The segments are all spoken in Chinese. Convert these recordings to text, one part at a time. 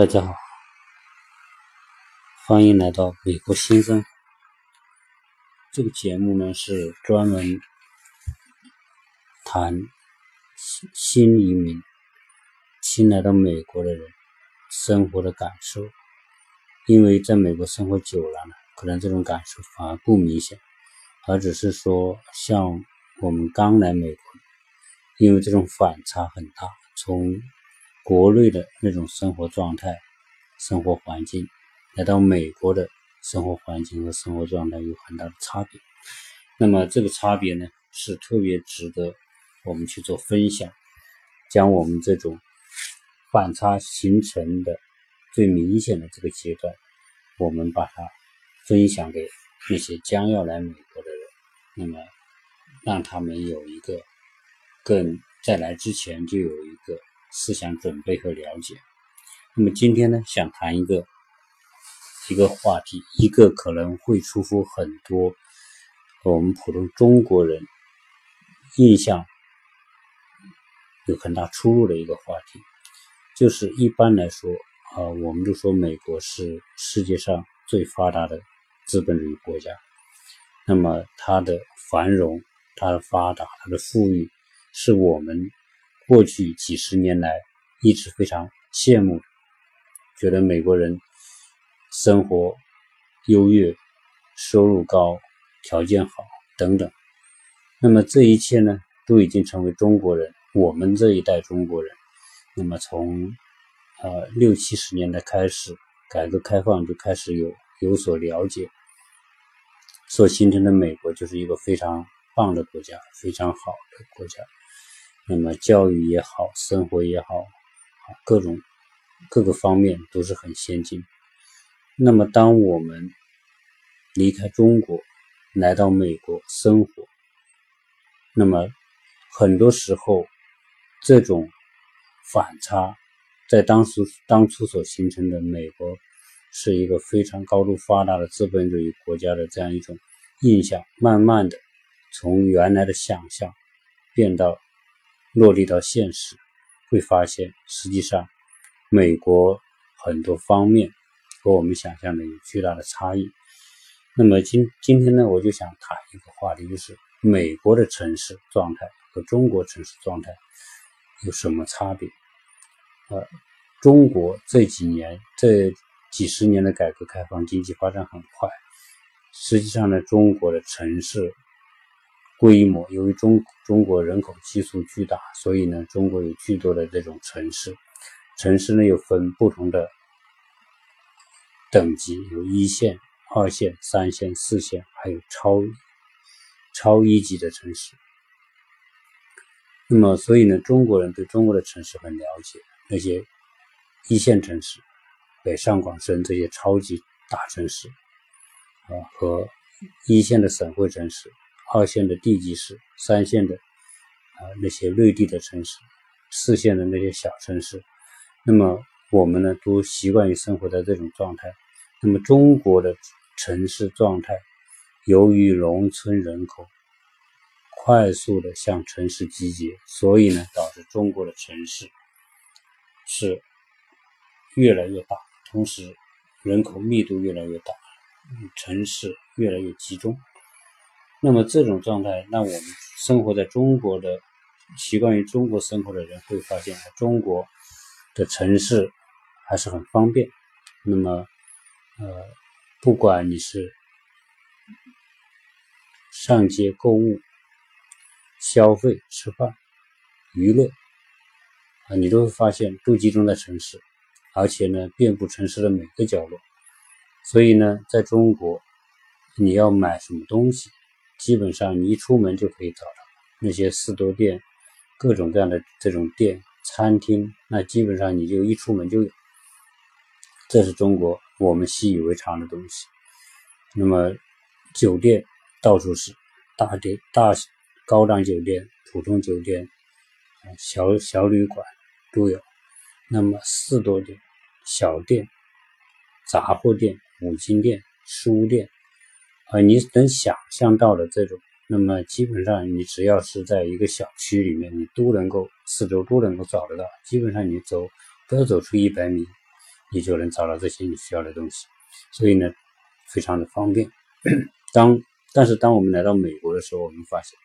大家好，欢迎来到美国新生。这个节目呢是专门谈新移民、新来到美国的人生活的感受。因为在美国生活久了呢，可能这种感受反而不明显，而只是说像我们刚来美国，因为这种反差很大，从国内的那种生活状态、生活环境，来到美国的生活环境和生活状态有很大的差别。那么这个差别呢，是特别值得我们去做分享，将我们这种反差形成的最明显的这个阶段，我们把它分享给那些将要来美国的人，那么让他们有一个更在来之前就有一个。思想准备和了解。那么今天呢，想谈一个一个话题，一个可能会出乎很多我们普通中国人印象有很大出入的一个话题，就是一般来说啊，我们都说美国是世界上最发达的资本主义国家，那么它的繁荣、它的发达、它的富裕，是我们。过去几十年来，一直非常羡慕，觉得美国人生活优越、收入高、条件好等等。那么这一切呢，都已经成为中国人，我们这一代中国人。那么从呃六七十年代开始，改革开放就开始有有所了解，所形成的美国就是一个非常棒的国家，非常好的国家。那么教育也好，生活也好，各种各个方面都是很先进。那么当我们离开中国来到美国生活，那么很多时候这种反差，在当时当初所形成的美国是一个非常高度发达的资本主义国家的这样一种印象，慢慢的从原来的想象变到。落地到现实，会发现实际上美国很多方面和我们想象的有巨大的差异。那么今今天呢，我就想谈一个话题，就是美国的城市状态和中国城市状态有什么差别？呃，中国这几年这几十年的改革开放，经济发展很快，实际上呢，中国的城市。规模，由于中中国人口基数巨大，所以呢，中国有巨多的这种城市。城市呢又分不同的等级，有一线、二线、三线、四线，还有超超一级的城市。那么，所以呢，中国人对中国的城市很了解，那些一线城市、北上广深这些超级大城市啊，和一线的省会城市。二线的地级市，三线的啊那些内地的城市，四线的那些小城市，那么我们呢都习惯于生活在这种状态。那么中国的城市状态，由于农村人口快速的向城市集结，所以呢导致中国的城市是越来越大，同时人口密度越来越大，城市越来越集中。那么这种状态，那我们生活在中国的、习惯于中国生活的人会发现，中国的城市还是很方便。那么，呃，不管你是上街购物、消费、吃饭、娱乐啊，你都会发现都集中在城市，而且呢，遍布城市的每个角落。所以呢，在中国，你要买什么东西？基本上你一出门就可以找到那些四多店，各种各样的这种店、餐厅，那基本上你就一出门就有。这是中国我们习以为常的东西。那么酒店到处是，大店、大高档酒店、普通酒店、小小旅馆都有。那么四多店、小店、杂货店、五金店、书店。啊，你能想象到的这种，那么基本上你只要是在一个小区里面，你都能够四周都能够找得到。基本上你走都要走出一百米，你就能找到这些你需要的东西，所以呢，非常的方便。当但是当我们来到美国的时候，我们发现，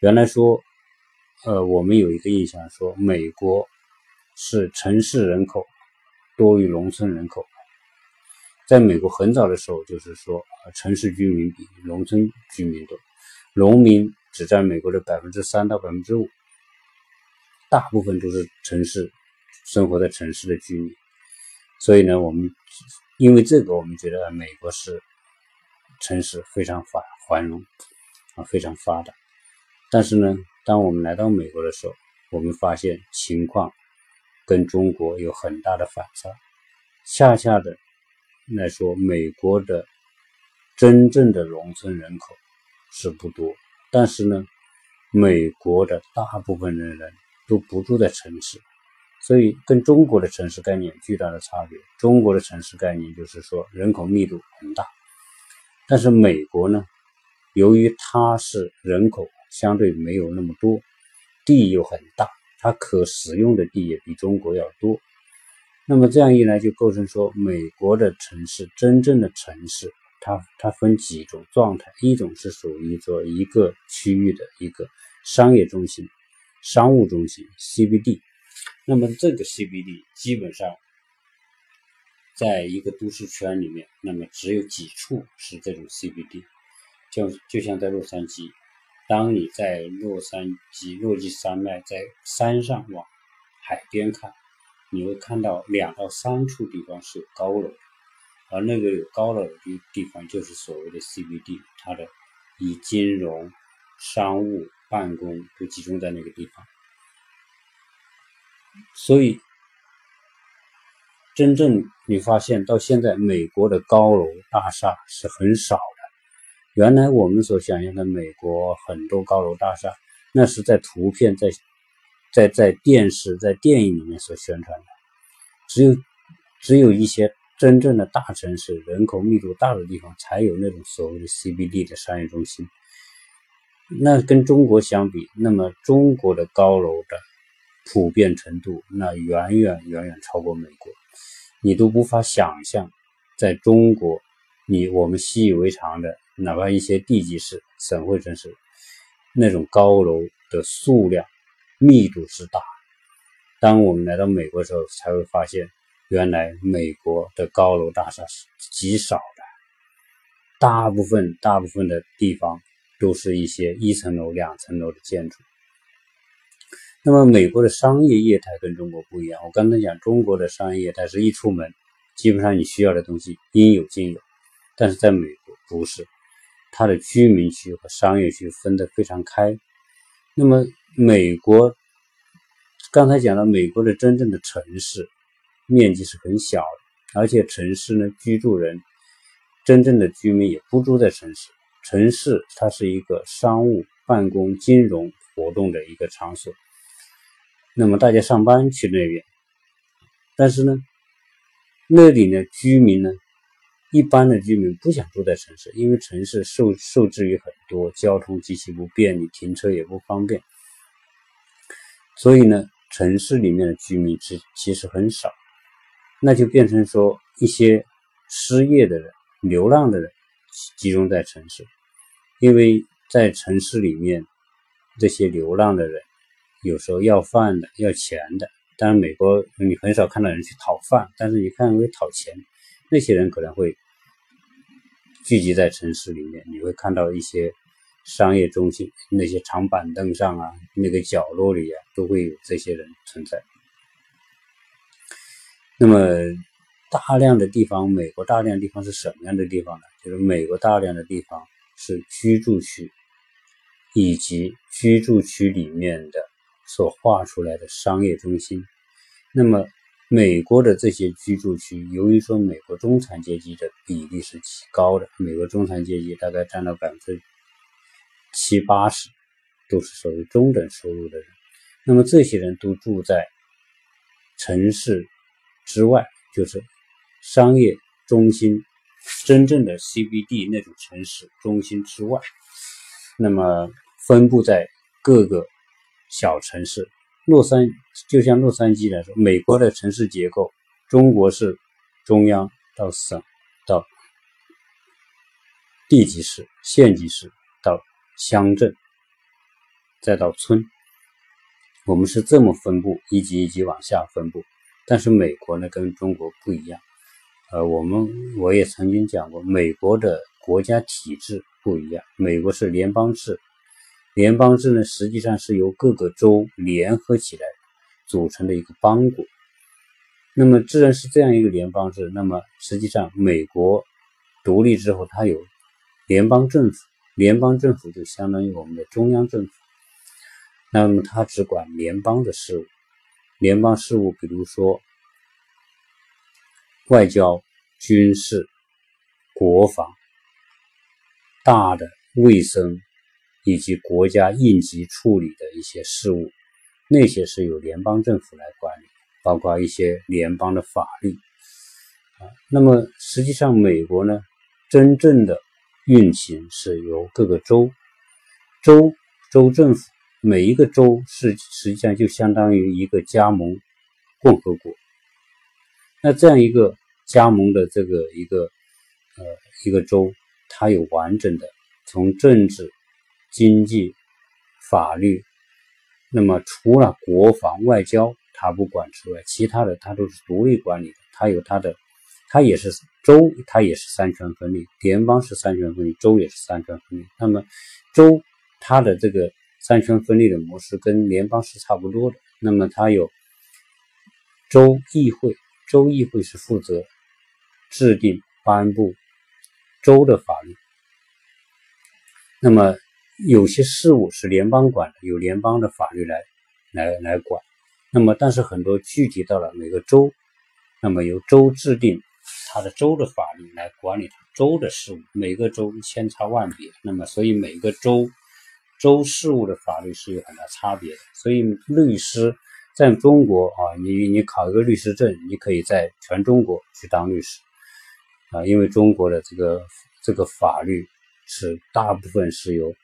原来说，呃，我们有一个印象说，美国是城市人口多于农村人口。在美国很早的时候，就是说，城市居民比农村居民多，农民只占美国的百分之三到百分之五，大部分都是城市生活在城市的居民。所以呢，我们因为这个，我们觉得美国是城市非常繁繁荣啊，非常发达。但是呢，当我们来到美国的时候，我们发现情况跟中国有很大的反差，恰恰的。来说，美国的真正的农村人口是不多，但是呢，美国的大部分的人都不住在城市，所以跟中国的城市概念巨大的差别。中国的城市概念就是说人口密度很大，但是美国呢，由于它是人口相对没有那么多，地又很大，它可使用的地也比中国要多。那么这样一来，就构成说，美国的城市真正的城市，它它分几种状态，一种是属于说一个区域的一个商业中心、商务中心 CBD。那么这个 CBD 基本上在一个都市圈里面，那么只有几处是这种 CBD，就就像在洛杉矶，当你在洛杉矶落基山脉在山上往海边看。你会看到两到三处地方是有高楼，而那个有高楼的地方就是所谓的 CBD，它的以金融、商务、办公都集中在那个地方。所以，真正你发现到现在，美国的高楼大厦是很少的。原来我们所想象的美国很多高楼大厦，那是在图片在。在在电视、在电影里面所宣传的，只有只有一些真正的大城市、人口密度大的地方才有那种所谓的 CBD 的商业中心。那跟中国相比，那么中国的高楼的普遍程度，那远远远远超过美国。你都无法想象，在中国，你我们习以为常的，哪怕一些地级市、省会城市，那种高楼的数量。密度之大，当我们来到美国的时候，才会发现，原来美国的高楼大厦是极少的，大部分大部分的地方都是一些一层楼、两层楼的建筑。那么，美国的商业业态跟中国不一样。我刚才讲，中国的商业业态是一出门，基本上你需要的东西应有尽有，但是在美国不是，它的居民区和商业区分得非常开。那么，美国刚才讲了，美国的真正的城市面积是很小的，而且城市呢，居住人真正的居民也不住在城市。城市它是一个商务、办公、金融活动的一个场所，那么大家上班去那边，但是呢，那里呢，居民呢？一般的居民不想住在城市，因为城市受受制于很多交通极其不便利，停车也不方便。所以呢，城市里面的居民其其实很少，那就变成说一些失业的人、流浪的人集中在城市，因为在城市里面，这些流浪的人有时候要饭的、要钱的。当然，美国你很少看到人去讨饭，但是你看会讨钱，那些人可能会。聚集在城市里面，你会看到一些商业中心那些长板凳上啊，那个角落里啊，都会有这些人存在。那么大量的地方，美国大量地方是什么样的地方呢？就是美国大量的地方是居住区，以及居住区里面的所画出来的商业中心。那么美国的这些居住区，由于说美国中产阶级的比例是极高的，美国中产阶级大概占到百分之七八十，都是属于中等收入的人。那么这些人都住在城市之外，就是商业中心真正的 CBD 那种城市中心之外，那么分布在各个小城市。洛杉就像洛杉矶来说，美国的城市结构，中国是中央到省到地级市、县级市乡镇，再到村，我们是这么分布，一级一级往下分布。但是美国呢，跟中国不一样。呃，我们我也曾经讲过，美国的国家体制不一样。美国是联邦制，联邦制呢实际上是由各个州联合起来组成的一个邦国。那么，既然是这样一个联邦制，那么实际上美国独立之后，它有联邦政府，联邦政府就相当于我们的中央政府。那么，它只管联邦的事务。联邦事务，比如说外交、军事、国防、大的卫生以及国家应急处理的一些事务，那些是由联邦政府来管理，包括一些联邦的法律啊。那么实际上，美国呢，真正的运行是由各个州、州、州政府。每一个州是实际上就相当于一个加盟共和国。那这样一个加盟的这个一个呃一个州，它有完整的从政治、经济、法律，那么除了国防、外交它不管之外，其他的它都是独立管理的。它有它的，它也是州，它也是三权分立。联邦是三权分立，州也是三权分立。那么州它的这个。三权分立的模式跟联邦是差不多的。那么它有州议会，州议会是负责制定颁布州的法律。那么有些事务是联邦管的，有联邦的法律来来来管。那么但是很多具体到了每个州，那么由州制定它的州的法律来管理州的事务。每个州千差万别，那么所以每个州。州事务的法律是有很大差别的，所以律师在中国啊，你你考一个律师证，你可以在全中国去当律师啊，因为中国的这个这个法律是大部分是由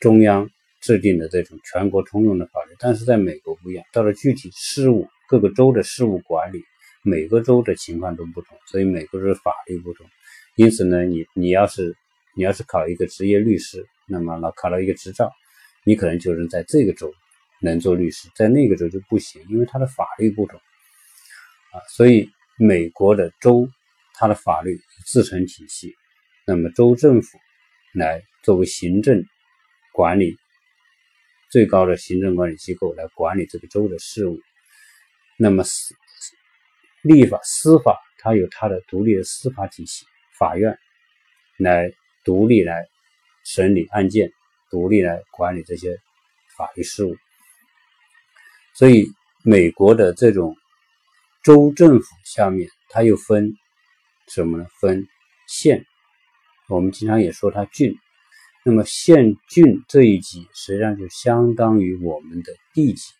中央制定的这种全国通用的法律，但是在美国不一样，到了具体事务，各个州的事务管理，每个州的情况都不同，所以每个州的法律不同，因此呢，你你要是你要是考一个职业律师。那么，那考了一个执照，你可能就是在这个州能做律师，在那个州就不行，因为它的法律不同啊。所以，美国的州它的法律自成体系，那么州政府来作为行政管理最高的行政管理机构来管理这个州的事务。那么，是立法司法它有它的独立的司法体系，法院来独立来。审理案件，独立来管理这些法律事务。所以，美国的这种州政府下面，它又分什么呢？分县。我们经常也说它郡。那么，县郡这一级实际上就相当于我们的地级、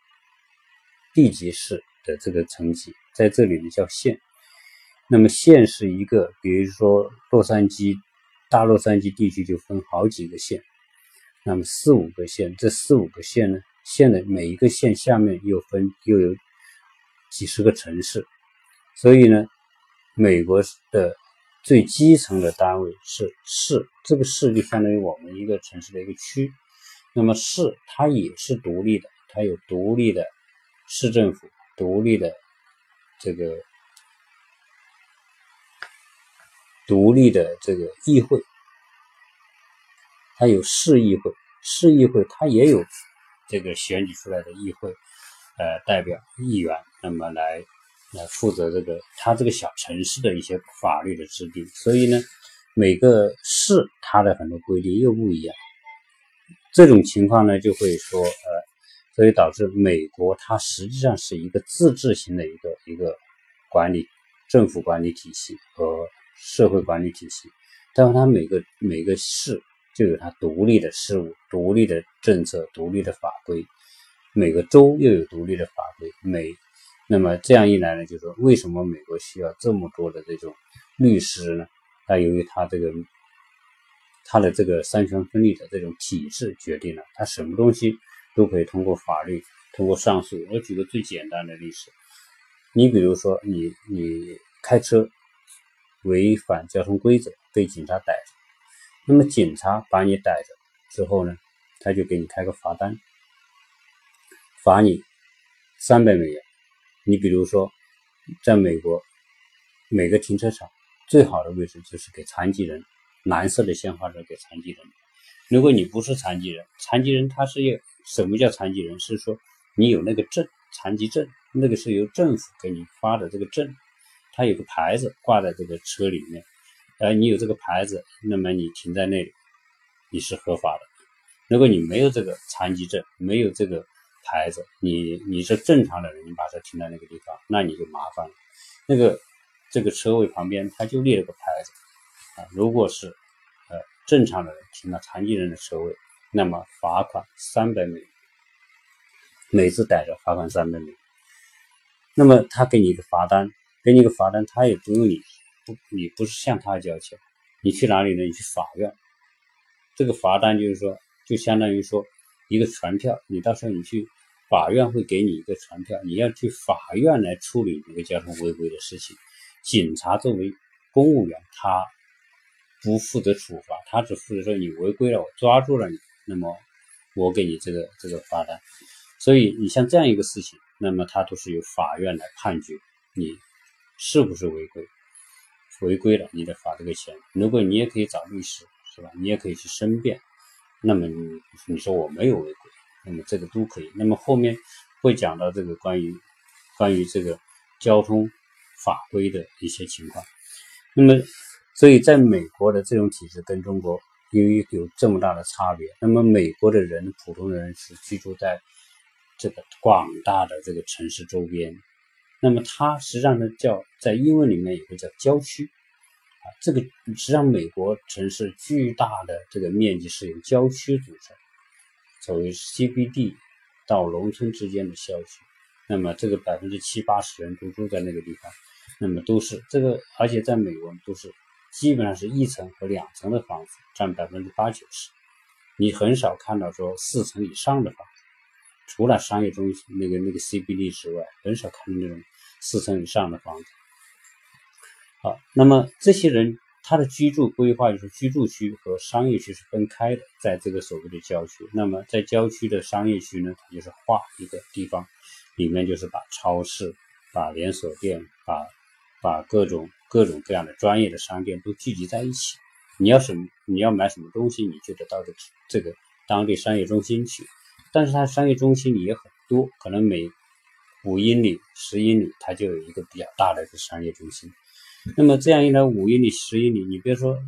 地级市的这个层级，在这里呢叫县。那么，县是一个，比如说洛杉矶。大洛杉矶地区就分好几个县，那么四五个县，这四五个县呢，县的每一个县下面又分又有几十个城市，所以呢，美国的最基层的单位是市，这个市就相当于我们一个城市的一个区。那么市它也是独立的，它有独立的市政府，独立的这个。独立的这个议会，它有市议会，市议会它也有这个选举出来的议会，呃，代表议员，那么来来负责这个它这个小城市的一些法律的制定。所以呢，每个市它的很多规定又不一样。这种情况呢，就会说，呃，所以导致美国它实际上是一个自治型的一个一个管理政府管理体系和。社会管理体系，但是它每个每个市就有它独立的事务、独立的政策、独立的法规，每个州又有独立的法规。每那么这样一来呢，就说为什么美国需要这么多的这种律师呢？那由于它这个它的这个三权分立的这种体制决定了，它什么东西都可以通过法律、通过上诉。我举个最简单的例子，你比如说，你你开车违反交通规则被警察逮着，那么警察把你逮着之后呢，他就给你开个罚单，罚你三百美元。你比如说，在美国每个停车场最好的位置就是给残疾人，蓝色的鲜花是给残疾人。如果你不是残疾人，残疾人他是要什么叫残疾人？是说你有那个证，残疾证。那个是由政府给你发的这个证，它有个牌子挂在这个车里面，而你有这个牌子，那么你停在那里，你是合法的。如果你没有这个残疾证，没有这个牌子，你你是正常的人，你把车停在那个地方，那你就麻烦了。那个这个车位旁边他就立了个牌子啊，如果是正常的人停了残疾人的车位，那么罚款三百美元，每次逮着罚款三百美元。那么他给你一个罚单，给你一个罚单，他也不用你不，你不是向他交钱，你去哪里呢？你去法院。这个罚单就是说，就相当于说一个传票，你到时候你去法院会给你一个传票，你要去法院来处理这个交通违规的事情。警察作为公务员，他不负责处罚，他只负责说你违规了，我抓住了你，那么我给你这个这个罚单。所以你像这样一个事情。那么他都是由法院来判决你是不是违规，违规了你得罚这个钱。如果你也可以找律师，是吧？你也可以去申辩。那么你你说我没有违规，那么这个都可以。那么后面会讲到这个关于关于这个交通法规的一些情况。那么所以在美国的这种体制跟中国因为有这么大的差别，那么美国的人普通人是居住在。这个广大的这个城市周边，那么它实际上呢叫在英文里面有个叫郊区啊，这个实际上美国城市巨大的这个面积是由郊区组成，作为 CBD 到农村之间的郊区，那么这个百分之七八十人都住在那个地方，那么都是这个，而且在美国都是基本上是一层和两层的房子占百分之八九十，你很少看到说四层以上的房子。除了商业中心那个那个 CBD 之外，很少看到那种四层以上的房子。好，那么这些人他的居住规划就是居住区和商业区是分开的，在这个所谓的郊区。那么在郊区的商业区呢，它就是划一个地方，里面就是把超市、把连锁店、把把各种各种各样的专业的商店都聚集在一起。你要什么，你要买什么东西，你就得到这这个当地商业中心去。但是它商业中心也很多，可能每五英里、十英里，它就有一个比较大的一个商业中心。那么这样一来，五英里、十英里，你别说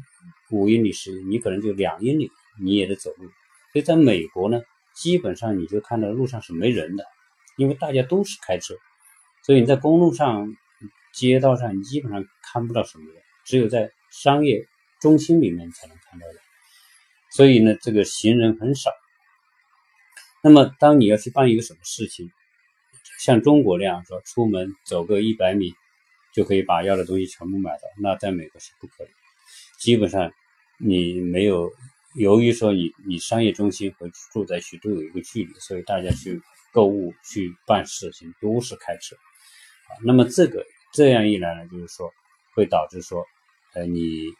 五英里、十，你可能就两英里，你也得走路。所以在美国呢，基本上你就看到路上是没人的，因为大家都是开车，所以你在公路上、街道上，基本上看不到什么人，只有在商业中心里面才能看到人。所以呢，这个行人很少。那么，当你要去办一个什么事情，像中国那样说，出门走个一百米就可以把要的东西全部买到，那在美国是不可以。基本上，你没有，由于说你你商业中心和住宅区都有一个距离，所以大家去购物、去办事情都是开车。啊，那么这个这样一来呢，就是说会导致说，呃，你。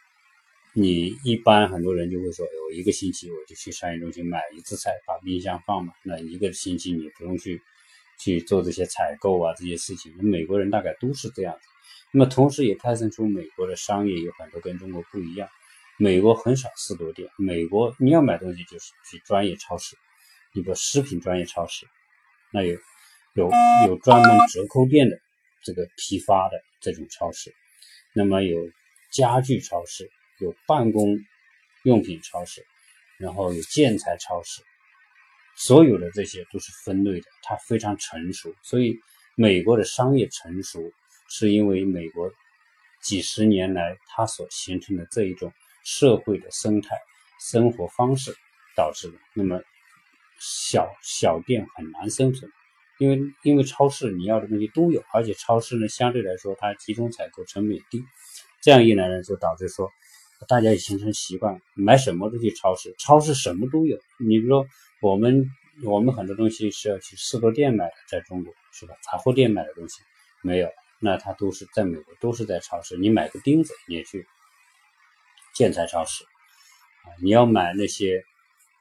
你一般很多人就会说，我一个星期我就去商业中心买一次菜，把冰箱放满。那一个星期你不用去去做这些采购啊这些事情。那美国人大概都是这样。那么同时也派生出美国的商业有很多跟中国不一样。美国很少四多店，美国你要买东西就是去专业超市，一个食品专业超市，那有有有专门折扣店的这个批发的这种超市，那么有家具超市。有办公用品超市，然后有建材超市，所有的这些都是分类的，它非常成熟。所以美国的商业成熟，是因为美国几十年来它所形成的这一种社会的生态、生活方式导致的。那么小小店很难生存，因为因为超市你要的东西都有，而且超市呢相对来说它集中采购，成本低。这样一来呢，就导致说。大家也形成习惯，买什么都去超市，超市什么都有。你比如说，我们我们很多东西是要去四多店买的，在中国是吧？杂货店买的东西没有，那它都是在美国都是在超市。你买个钉子，你也去建材超市啊。你要买那些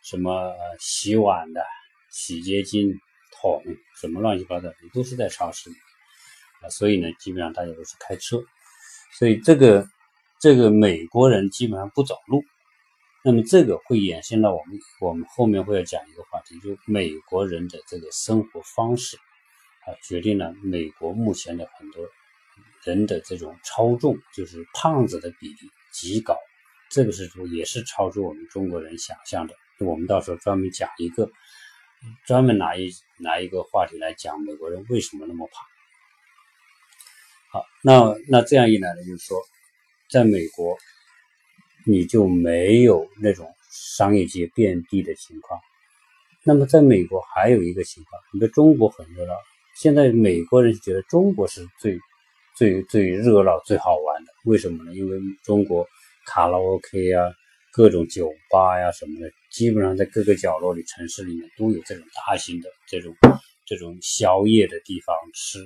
什么洗碗的洗洁精桶，什么乱七八糟，你都是在超市里啊。所以呢，基本上大家都是开车。所以这个这个美国人基本上不走路。那么这个会衍生到我们我们后面会要讲一个话题，就美国人的这个生活方式啊，决定了美国目前的很多人的这种超重，就是胖子的比例极高。这个是也是超出我们中国人想象的。我们到时候专门讲一个，专门拿一拿一个话题来讲美国人为什么那么怕。好，那那这样一来呢，就是说，在美国。你就没有那种商业街遍地的情况。那么，在美国还有一个情况，你的中国很热闹。现在美国人觉得中国是最最最热闹、最好玩的。为什么呢？因为中国卡拉 OK 啊，各种酒吧呀什么的，基本上在各个角落里、城市里面都有这种大型的这种这种宵夜的地方、吃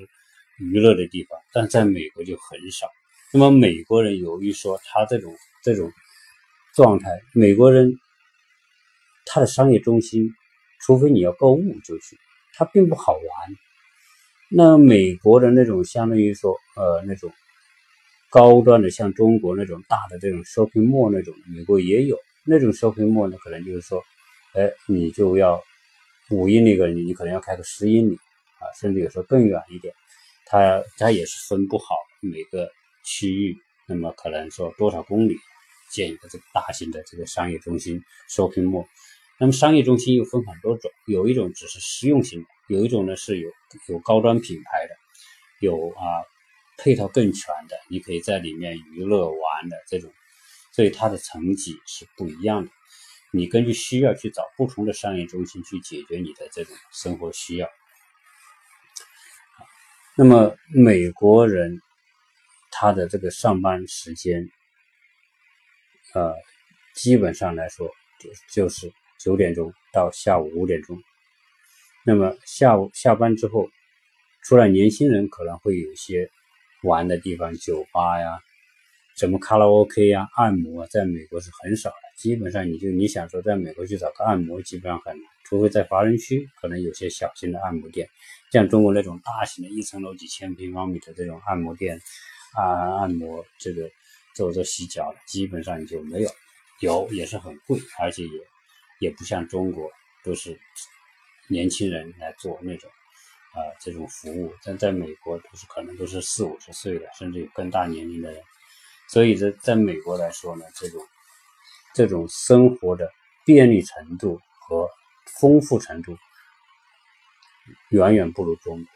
娱乐的地方。但在美国就很少。那么美国人由于说他这种这种。状态，美国人他的商业中心，除非你要购物就去，它并不好玩。那美国的那种相当于说，呃，那种高端的，像中国那种大的这种 shopping mall 那种，美国也有那种 shopping mall 呢，可能就是说，哎，你就要五英里个，你你可能要开个十英里啊，甚至有时候更远一点，它它也是分不好每个区域，那么可能说多少公里。建一个这个大型的这个商业中心 shopping mall，那么商业中心又分很多种，有一种只是实用型的，有一种呢是有有高端品牌的，有啊配套更全的，你可以在里面娱乐玩的这种，所以它的层级是不一样的，你根据需要去找不同的商业中心去解决你的这种生活需要。那么美国人他的这个上班时间。呃，基本上来说，就就是九点钟到下午五点钟。那么下午下班之后，除了年轻人可能会有些玩的地方，酒吧呀，什么卡拉 OK 呀、按摩，在美国是很少的。基本上你就你想说在美国去找个按摩，基本上很难，除非在华人区，可能有些小型的按摩店，像中国那种大型的一层楼几千平方米的这种按摩店啊，按摩这个。做做洗脚的，基本上就没有，有也是很贵，而且也也不像中国都是年轻人来做那种啊这种服务，但在美国都是可能都是四五十岁的，甚至有更大年龄的人，所以在在美国来说呢，这种这种生活的便利程度和丰富程度远远不如中国。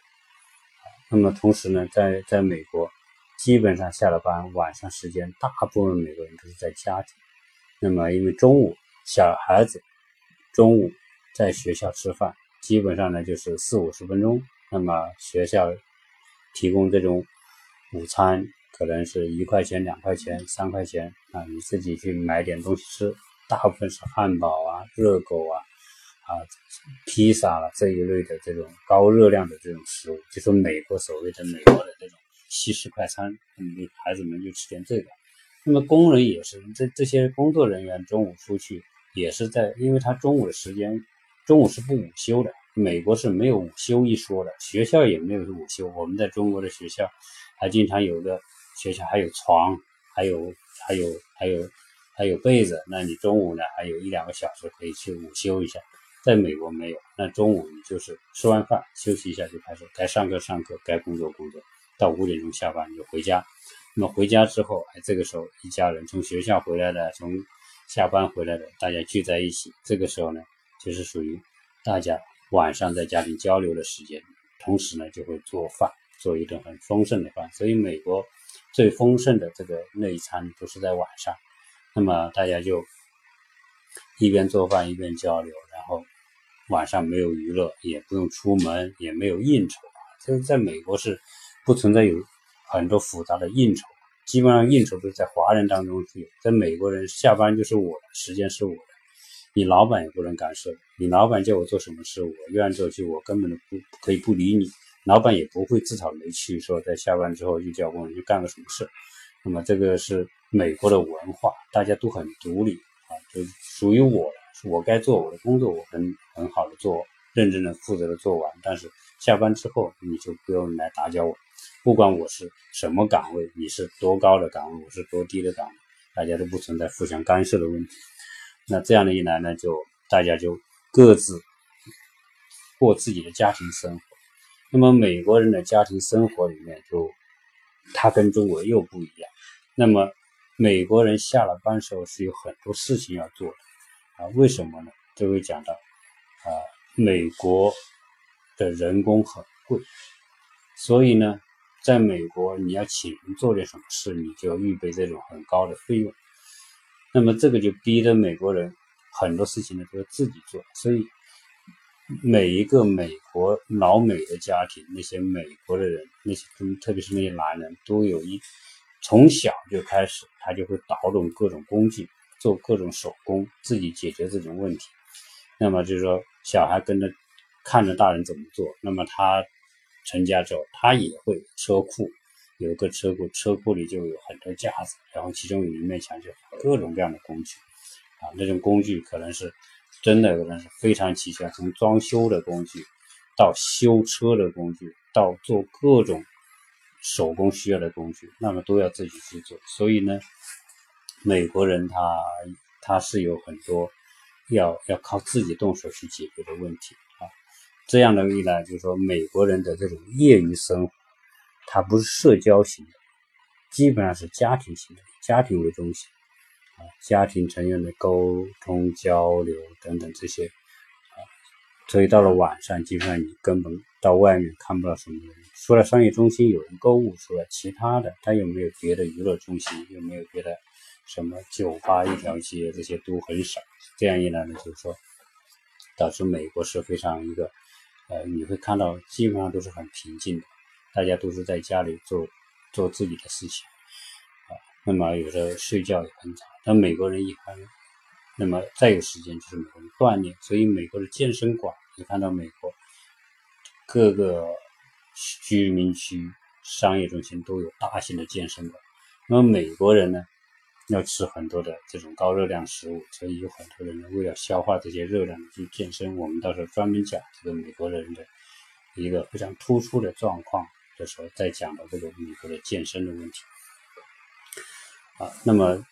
那么同时呢，在在美国。基本上下了班，晚上时间，大部分美国人都是在家庭。那么，因为中午小孩子中午在学校吃饭，基本上呢就是四五十分钟。那么学校提供这种午餐，可能是一块钱、两块钱、三块钱啊，你自己去买点东西吃。大部分是汉堡啊、热狗啊、啊披萨了这一类的这种高热量的这种食物，就是美国所谓的美国的这种。西式快餐，你，孩子们就吃点这个。那么工人也是，这这些工作人员中午出去也是在，因为他中午的时间，中午是不午休的。美国是没有午休一说的，学校也没有午休。我们在中国的学校还经常有的学校还有床，还有还有还有还有被子。那你中午呢还有一两个小时可以去午休一下。在美国没有，那中午你就是吃完饭休息一下就开始该上课上课，该工作工作。到五点钟下班你就回家，那么回家之后，哎，这个时候一家人从学校回来的，从下班回来的，大家聚在一起，这个时候呢，就是属于大家晚上在家庭交流的时间，同时呢，就会做饭，做一顿很丰盛的饭。所以美国最丰盛的这个内餐都是在晚上，那么大家就一边做饭一边交流，然后晚上没有娱乐，也不用出门，也没有应酬啊，这是在美国是。不存在有很多复杂的应酬，基本上应酬都是在华人当中去，在美国人下班就是我的时间是我的，你老板也不能干涉，你老板叫我做什么事，我愿意做就，我根本都不可以不理你，老板也不会自讨没趣，说在下班之后就叫工人去干个什么事。那么这个是美国的文化，大家都很独立啊，就属于我的，我该做我的工作，我很很好的做，认真的、负责的做完。但是下班之后你就不用来打搅我，不管我是什么岗位，你是多高的岗位，我是多低的岗位，大家都不存在互相干涉的问题。那这样的一来呢，就大家就各自过自己的家庭生活。那么美国人的家庭生活里面，就他跟中国又不一样。那么美国人下了班时候是有很多事情要做的啊？为什么呢？就会讲到啊，美国的人工很贵，所以呢，在美国你要请人做点什么事，你就要预备这种很高的费用。那么这个就逼得美国人很多事情呢都要自己做，所以每一个美国老美的家庭，那些美国的人，那些特别是那些男人，都有一从小就开始，他就会捣动各种工具，做各种手工，自己解决这种问题。那么就是说，小孩跟着看着大人怎么做，那么他成家之后，他也会车库。有个车库，车库里就有很多架子，然后其中有一面墙就各种各样的工具，啊，那种工具可能是真的可能是非常齐全，从装修的工具到修车的工具，到做各种手工需要的工具，那么都要自己去做。所以呢，美国人他他是有很多要要靠自己动手去解决的问题啊。这样的一来，就是说美国人的这种业余生活。它不是社交型的，基本上是家庭型的，家庭为中心啊，家庭成员的沟通交流等等这些啊，所以到了晚上，基本上你根本到外面看不到什么人，除了商业中心有人购物，除了其他的，它有没有别的娱乐中心，有没有别的什么酒吧一条街，这些都很少。这样一来呢，就是说，导致美国是非常一个呃，你会看到基本上都是很平静的。大家都是在家里做做自己的事情啊，那么有的睡觉也很早。但美国人一般，那么再有时间就是美国人锻炼，所以美国的健身馆，你看到美国各个居民区、商业中心都有大型的健身馆。那么美国人呢，要吃很多的这种高热量食物，所以有很多人呢为了消化这些热量去健身。我们到时候专门讲这个美国人的一个非常突出的状况。的时候再讲到这个美国的健身的问题啊，那么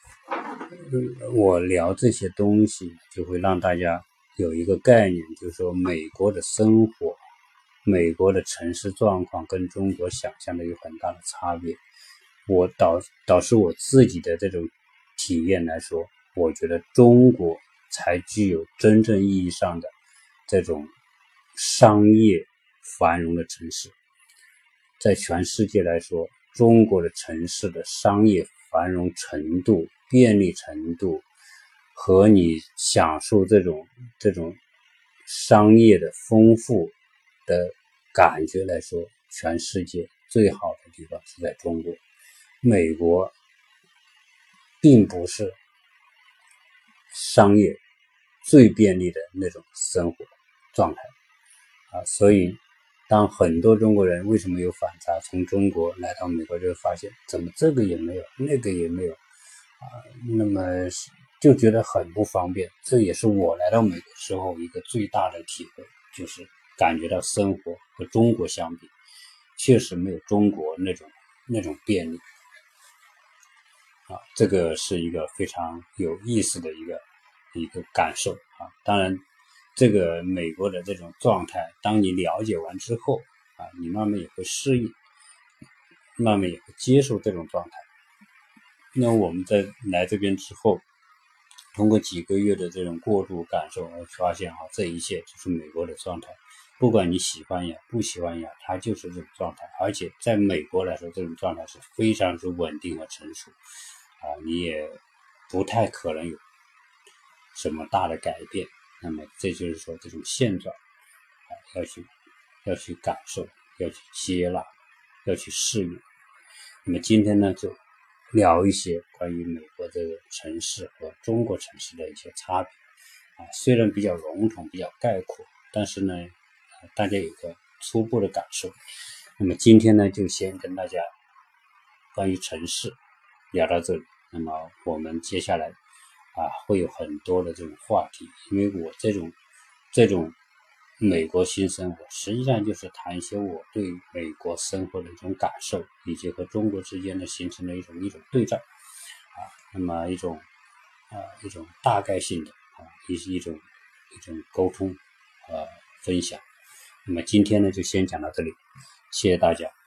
我聊这些东西就会让大家有一个概念，就是说美国的生活、美国的城市状况跟中国想象的有很大的差别。我导导致我自己的这种体验来说，我觉得中国才具有真正意义上的这种商业繁荣的城市。在全世界来说，中国的城市的商业繁荣程度、便利程度和你享受这种这种商业的丰富的感觉来说，全世界最好的地方是在中国。美国并不是商业最便利的那种生活状态啊，所以。当很多中国人为什么有反差？从中国来到美国，就会发现怎么这个也没有，那个也没有，啊，那么就觉得很不方便。这也是我来到美国时候一个最大的体会，就是感觉到生活和中国相比，确实没有中国那种那种便利。啊，这个是一个非常有意思的一个一个感受啊，当然。这个美国的这种状态，当你了解完之后啊，你慢慢也会适应，慢慢也会接受这种状态。那我们在来这边之后，通过几个月的这种过度感受，我发现啊，这一切就是美国的状态。不管你喜欢呀，不喜欢呀，它就是这种状态。而且在美国来说，这种状态是非常之稳定和成熟啊，你也不太可能有什么大的改变。那么这就是说，这种现状啊，要去要去感受，要去接纳，要去适应。那么今天呢，就聊一些关于美国这个城市和中国城市的一些差别啊。虽然比较笼统、比较概括，但是呢，大家有个初步的感受。那么今天呢，就先跟大家关于城市聊到这里。那么我们接下来啊会有很多的这种话题，因为我这种这种美国新生活，实际上就是谈一些我对美国生活的一种感受，以及和中国之间的形成的一种一种对照啊，那么一种啊一种大概性的啊一一种一种沟通啊分享。那么今天呢就先讲到这里，谢谢大家。